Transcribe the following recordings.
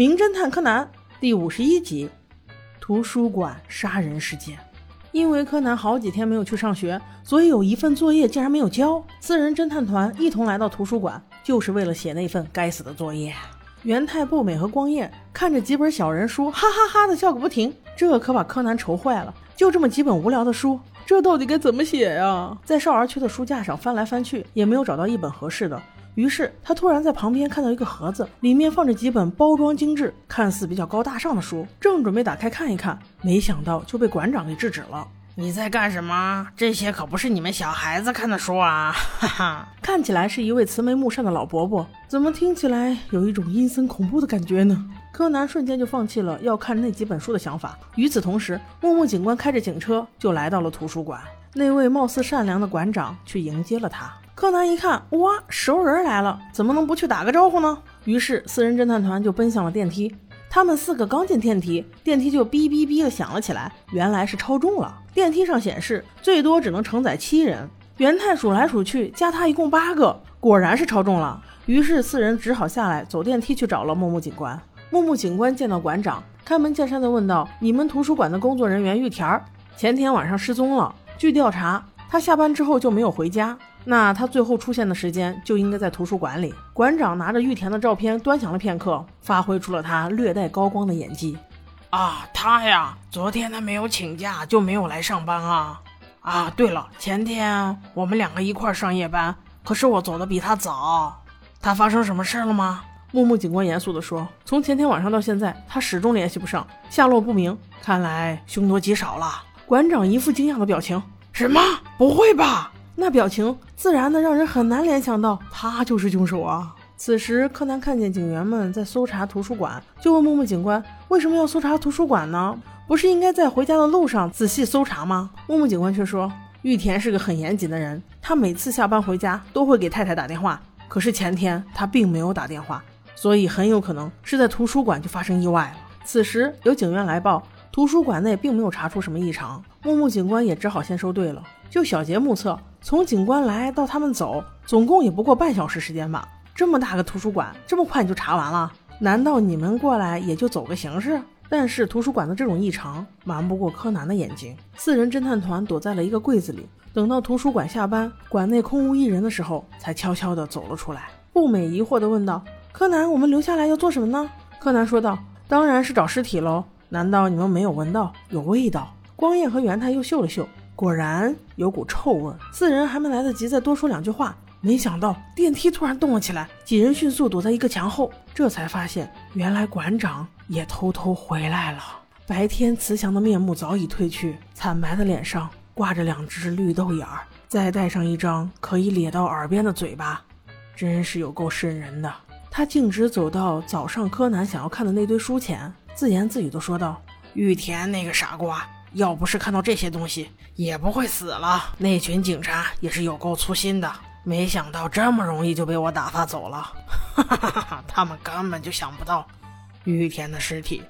名侦探柯南》第五十一集：图书馆杀人事件。因为柯南好几天没有去上学，所以有一份作业竟然没有交。四人侦探团一同来到图书馆，就是为了写那份该死的作业。元太、步美和光彦看着几本小人书，哈哈哈的笑个不停。这可把柯南愁坏了。就这么几本无聊的书，这到底该怎么写呀？在少儿区的书架上翻来翻去，也没有找到一本合适的。于是他突然在旁边看到一个盒子，里面放着几本包装精致、看似比较高大上的书，正准备打开看一看，没想到就被馆长给制止了。你在干什么？这些可不是你们小孩子看的书啊！哈哈，看起来是一位慈眉目善的老伯伯，怎么听起来有一种阴森恐怖的感觉呢？柯南瞬间就放弃了要看那几本书的想法。与此同时，木木警官开着警车就来到了图书馆，那位貌似善良的馆长去迎接了他。柯南一看，哇，熟人来了，怎么能不去打个招呼呢？于是四人侦探团就奔向了电梯。他们四个刚进电梯，电梯就哔哔哔的响了起来，原来是超重了。电梯上显示最多只能承载七人。元太数来数去，加他一共八个，果然是超重了。于是四人只好下来走电梯去找了木木警官。木木警官见到馆长，开门见山的问道：“你们图书馆的工作人员玉田儿前天晚上失踪了，据调查，他下班之后就没有回家。”那他最后出现的时间就应该在图书馆里。馆长拿着玉田的照片端详了片刻，发挥出了他略带高光的演技。啊，他呀，昨天他没有请假，就没有来上班啊。啊，对了，前天我们两个一块上夜班，可是我走的比他早。他发生什么事了吗？木木警官严肃地说：“从前天晚上到现在，他始终联系不上，下落不明，看来凶多吉少了。”馆长一副惊讶的表情：“什么？不会吧？”那表情自然的让人很难联想到他就是凶手啊！此时，柯南看见警员们在搜查图书馆，就问木木警官：“为什么要搜查图书馆呢？不是应该在回家的路上仔细搜查吗？”木木警官却说：“玉田是个很严谨的人，他每次下班回家都会给太太打电话，可是前天他并没有打电话，所以很有可能是在图书馆就发生意外了。”此时，有警员来报，图书馆内并没有查出什么异常，木木警官也只好先收队了。就小杰目测。从警官来到他们走，总共也不过半小时时间吧。这么大个图书馆，这么快你就查完了？难道你们过来也就走个形式？但是图书馆的这种异常瞒不过柯南的眼睛。四人侦探团躲在了一个柜子里，等到图书馆下班，馆内空无一人的时候，才悄悄地走了出来。步美疑惑地问道：“柯南，我们留下来要做什么呢？”柯南说道：“当然是找尸体喽。难道你们没有闻到有味道？”光彦和元太又嗅了嗅。果然有股臭味，四人还没来得及再多说两句话，没想到电梯突然动了起来，几人迅速躲在一个墙后，这才发现原来馆长也偷偷回来了。白天慈祥的面目早已褪去，惨白的脸上挂着两只绿豆眼儿，再戴上一张可以咧到耳边的嘴巴，真是有够瘆人的。他径直走到早上柯南想要看的那堆书前，自言自语地说道：“玉田那个傻瓜。”要不是看到这些东西，也不会死了。那群警察也是有够粗心的，没想到这么容易就被我打发走了。哈哈哈哈他们根本就想不到，玉田的尸体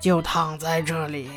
就躺在这里。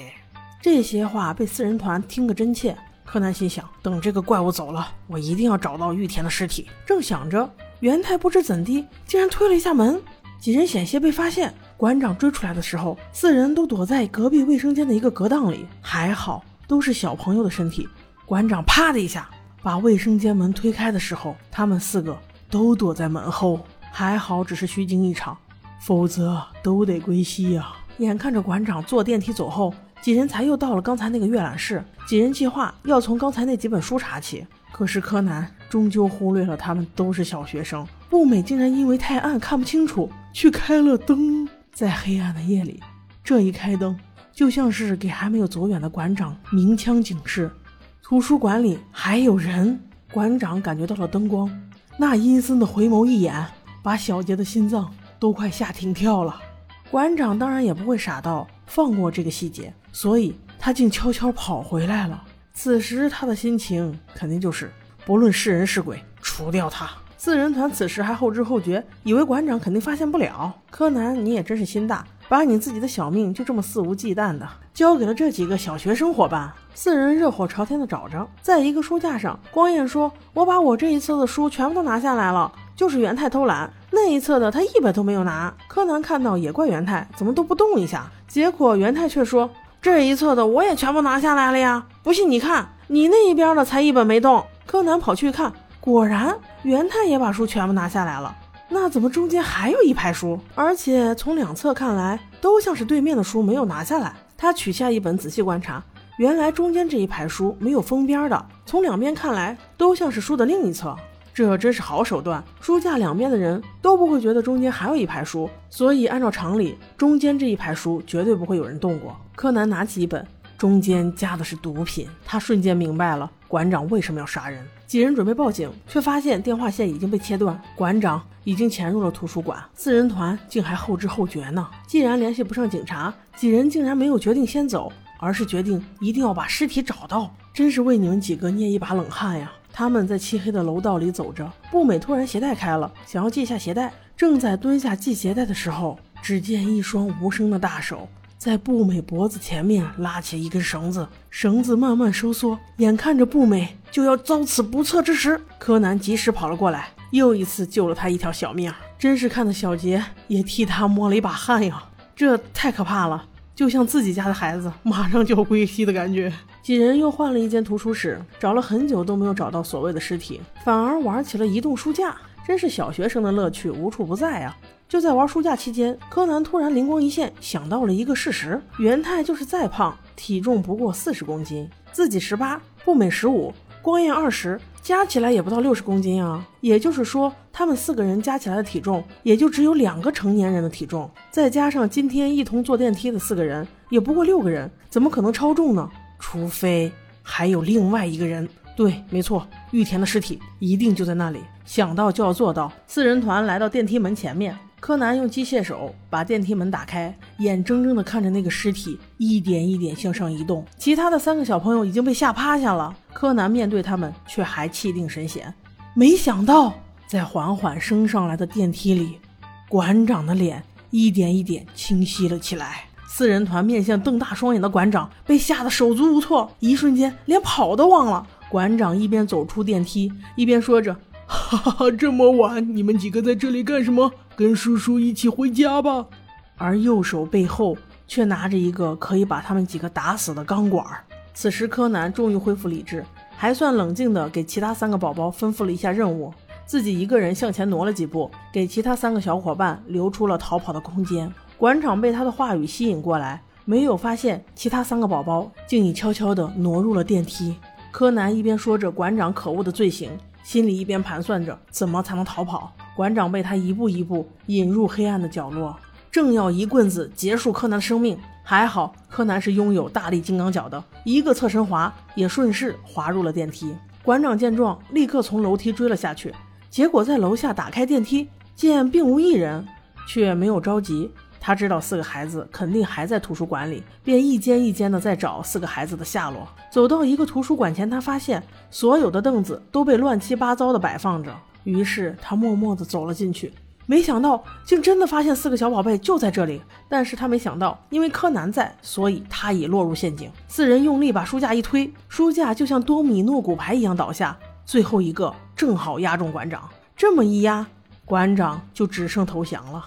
这些话被四人团听个真切。柯南心想：等这个怪物走了，我一定要找到玉田的尸体。正想着，元太不知怎地，竟然推了一下门，几人险些被发现。馆长追出来的时候，四人都躲在隔壁卫生间的一个隔档里，还好都是小朋友的身体。馆长啪的一下把卫生间门推开的时候，他们四个都躲在门后，还好只是虚惊一场，否则都得归西呀。眼看着馆长坐电梯走后，几人才又到了刚才那个阅览室。几人计划要从刚才那几本书查起，可是柯南终究忽略了他们都是小学生。步美竟然因为太暗看不清楚，去开了灯。在黑暗的夜里，这一开灯，就像是给还没有走远的馆长鸣枪警示。图书馆里还有人。馆长感觉到了灯光，那阴森的回眸一眼，把小杰的心脏都快吓停跳了。馆长当然也不会傻到放过这个细节，所以他竟悄悄跑回来了。此时他的心情肯定就是，不论是人是鬼，除掉他。四人团此时还后知后觉，以为馆长肯定发现不了。柯南，你也真是心大，把你自己的小命就这么肆无忌惮的交给了这几个小学生伙伴。四人热火朝天的找着，在一个书架上，光彦说：“我把我这一册的书全部都拿下来了，就是元太偷懒，那一侧的他一本都没有拿。柯南看到也怪元太怎么都不动一下，结果元太却说：“这一侧的我也全部拿下来了呀，不信你看，你那一边的才一本没动。”柯南跑去看，果然元太也把书全部拿下来了。那怎么中间还有一排书？而且从两侧看来，都像是对面的书没有拿下来。他取下一本仔细观察，原来中间这一排书没有封边的，从两边看来都像是书的另一侧。这真是好手段，书架两边的人都不会觉得中间还有一排书，所以按照常理，中间这一排书绝对不会有人动过。柯南拿起一本，中间夹的是毒品，他瞬间明白了馆长为什么要杀人。几人准备报警，却发现电话线已经被切断，馆长已经潜入了图书馆，四人团竟还后知后觉呢。既然联系不上警察，几人竟然没有决定先走，而是决定一定要把尸体找到，真是为你们几个捏一把冷汗呀！他们在漆黑的楼道里走着，步美突然鞋带开了，想要系下鞋带，正在蹲下系鞋带的时候，只见一双无声的大手。在步美脖子前面拉起一根绳子，绳子慢慢收缩，眼看着步美就要遭此不测之时，柯南及时跑了过来，又一次救了他一条小命。真是看得小杰也替他摸了一把汗呀！这太可怕了，就像自己家的孩子马上就要归西的感觉。几人又换了一间图书室，找了很久都没有找到所谓的尸体，反而玩起了移动书架。真是小学生的乐趣无处不在啊！就在玩书架期间，柯南突然灵光一现，想到了一个事实：元太就是再胖，体重不过四十公斤，自己十八，步美十五，光彦二十，加起来也不到六十公斤啊。也就是说，他们四个人加起来的体重，也就只有两个成年人的体重。再加上今天一同坐电梯的四个人，也不过六个人，怎么可能超重呢？除非还有另外一个人。对，没错，玉田的尸体一定就在那里。想到就要做到。四人团来到电梯门前面。柯南用机械手把电梯门打开，眼睁睁地看着那个尸体一点一点向上移动。其他的三个小朋友已经被吓趴下了，柯南面对他们却还气定神闲。没想到，在缓缓升上来的电梯里，馆长的脸一点一点清晰了起来。四人团面向瞪大双眼的馆长，被吓得手足无措，一瞬间连跑都忘了。馆长一边走出电梯，一边说着。哈 哈哈，这么晚，你们几个在这里干什么？跟叔叔一起回家吧。而右手背后却拿着一个可以把他们几个打死的钢管。此时，柯南终于恢复理智，还算冷静地给其他三个宝宝吩咐了一下任务，自己一个人向前挪了几步，给其他三个小伙伴留出了逃跑的空间。馆长被他的话语吸引过来，没有发现其他三个宝宝竟已悄悄地挪入了电梯。柯南一边说着馆长可恶的罪行。心里一边盘算着怎么才能逃跑，馆长被他一步一步引入黑暗的角落，正要一棍子结束柯南的生命。还好柯南是拥有大力金刚脚的，一个侧身滑也顺势滑入了电梯。馆长见状，立刻从楼梯追了下去，结果在楼下打开电梯，见并无一人，却没有着急。他知道四个孩子肯定还在图书馆里，便一间一间的在找四个孩子的下落。走到一个图书馆前，他发现所有的凳子都被乱七八糟的摆放着。于是他默默的走了进去，没想到竟真的发现四个小宝贝就在这里。但是他没想到，因为柯南在，所以他已落入陷阱。四人用力把书架一推，书架就像多米诺骨牌一样倒下，最后一个正好压中馆长。这么一压，馆长就只剩投降了。